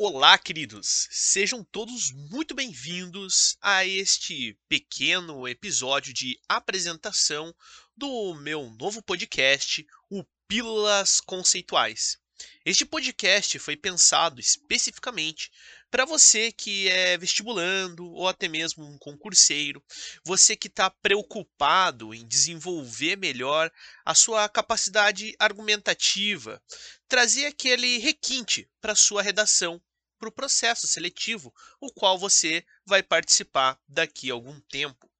Olá, queridos! Sejam todos muito bem-vindos a este pequeno episódio de apresentação do meu novo podcast, o Pílulas Conceituais. Este podcast foi pensado especificamente para você que é vestibulando ou até mesmo um concurseiro, você que está preocupado em desenvolver melhor a sua capacidade argumentativa, trazer aquele requinte para sua redação para o processo seletivo, o qual você vai participar daqui a algum tempo.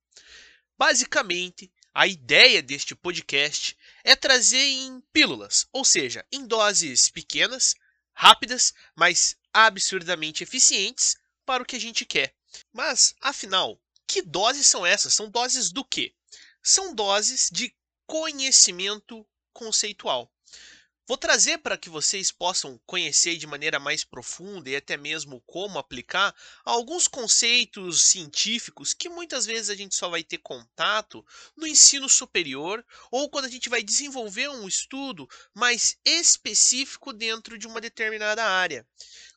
Basicamente, a ideia deste podcast é trazer em pílulas, ou seja, em doses pequenas, rápidas, mas absurdamente eficientes para o que a gente quer. Mas, afinal, que doses são essas? São doses do quê? São doses de conhecimento conceitual. Vou trazer para que vocês possam conhecer de maneira mais profunda e até mesmo como aplicar alguns conceitos científicos que muitas vezes a gente só vai ter contato no ensino superior ou quando a gente vai desenvolver um estudo mais específico dentro de uma determinada área.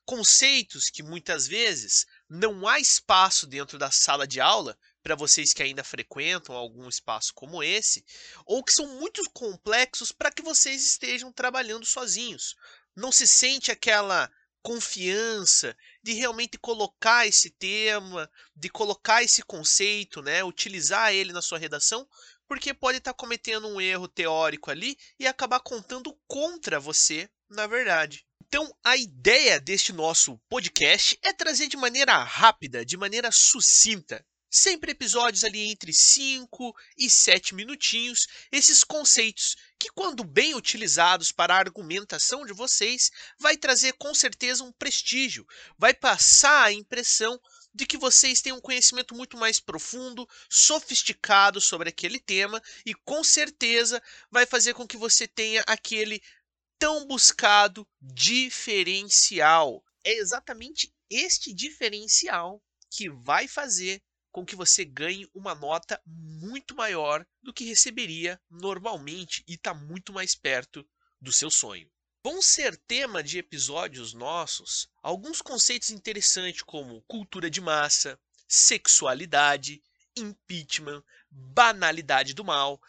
Conceitos que muitas vezes não há espaço dentro da sala de aula para vocês que ainda frequentam algum espaço como esse, ou que são muito complexos para que vocês estejam trabalhando sozinhos. Não se sente aquela confiança de realmente colocar esse tema, de colocar esse conceito, né, utilizar ele na sua redação, porque pode estar tá cometendo um erro teórico ali e acabar contando contra você, na verdade. Então, a ideia deste nosso podcast é trazer de maneira rápida, de maneira sucinta, Sempre episódios ali entre 5 e 7 minutinhos, esses conceitos que, quando bem utilizados para a argumentação de vocês, vai trazer com certeza um prestígio, vai passar a impressão de que vocês têm um conhecimento muito mais profundo, sofisticado sobre aquele tema e com certeza vai fazer com que você tenha aquele tão buscado diferencial. É exatamente este diferencial que vai fazer com que você ganhe uma nota muito maior do que receberia normalmente e está muito mais perto do seu sonho. Vão ser tema de episódios nossos alguns conceitos interessantes como cultura de massa, sexualidade, impeachment, banalidade do mal,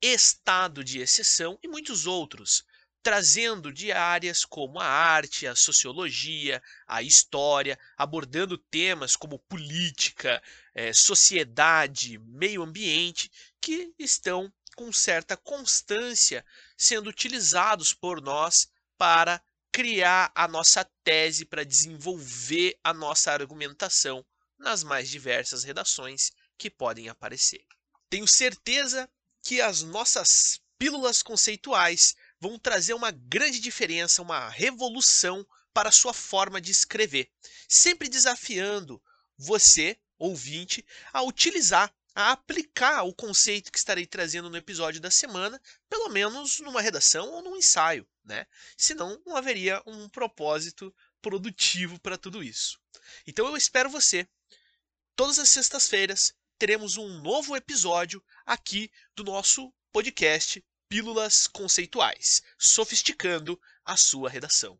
estado de exceção e muitos outros, trazendo de áreas como a arte, a sociologia, a história, abordando temas como política, eh, sociedade, meio ambiente, que estão com certa constância sendo utilizados por nós para criar a nossa tese, para desenvolver a nossa argumentação nas mais diversas redações que podem aparecer. Tenho certeza que as nossas pílulas conceituais vão trazer uma grande diferença, uma revolução para a sua forma de escrever, sempre desafiando você, ouvinte, a utilizar, a aplicar o conceito que estarei trazendo no episódio da semana, pelo menos numa redação ou num ensaio, né? Senão não haveria um propósito produtivo para tudo isso. Então eu espero você. Todas as sextas-feiras teremos um novo episódio aqui do nosso podcast Pílulas Conceituais, sofisticando a sua redação.